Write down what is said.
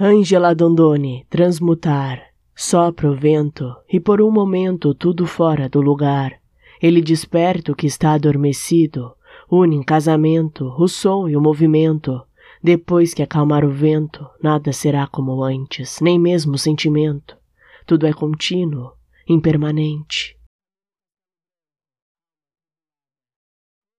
Ângela Dondoni transmutar. Sopra o vento e por um momento tudo fora do lugar. Ele desperta o que está adormecido, une em casamento o som e o movimento. Depois que acalmar o vento, nada será como antes, nem mesmo o sentimento. Tudo é contínuo, impermanente.